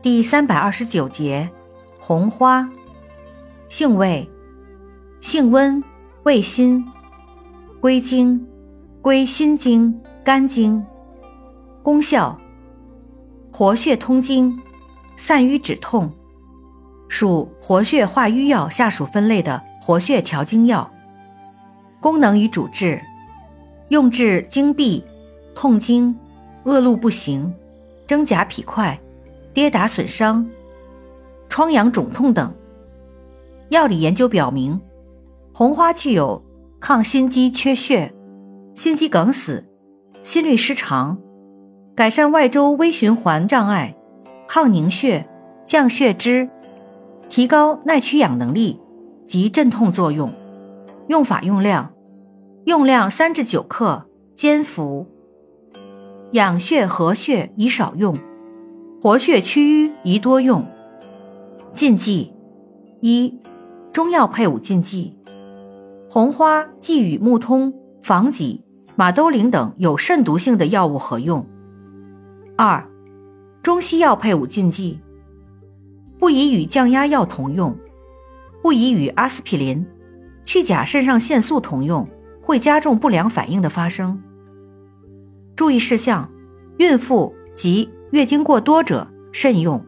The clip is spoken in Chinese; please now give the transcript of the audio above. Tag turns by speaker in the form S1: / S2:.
S1: 第三百二十九节，红花，性味，性温，味辛，归经，归心经、肝经。功效，活血通经，散瘀止痛，属活血化瘀药下属分类的活血调经药。功能与主治，用治经闭、痛经、恶露不行、真假痞块。跌打损伤、疮疡肿痛等。药理研究表明，红花具有抗心肌缺血、心肌梗死、心律失常、改善外周微循环障碍、抗凝血、降血脂、提高耐缺氧能力及镇痛作用。用法用量：用量三至九克，煎服。养血和血宜少用。活血祛瘀宜多用。禁忌一，中药配伍禁忌：红花忌与木通、防己、马兜铃等有肾毒性的药物合用。二，中西药配伍禁忌：不宜与降压药同用，不宜与阿司匹林、去甲肾上腺素同用，会加重不良反应的发生。注意事项：孕妇及月经过多者慎用。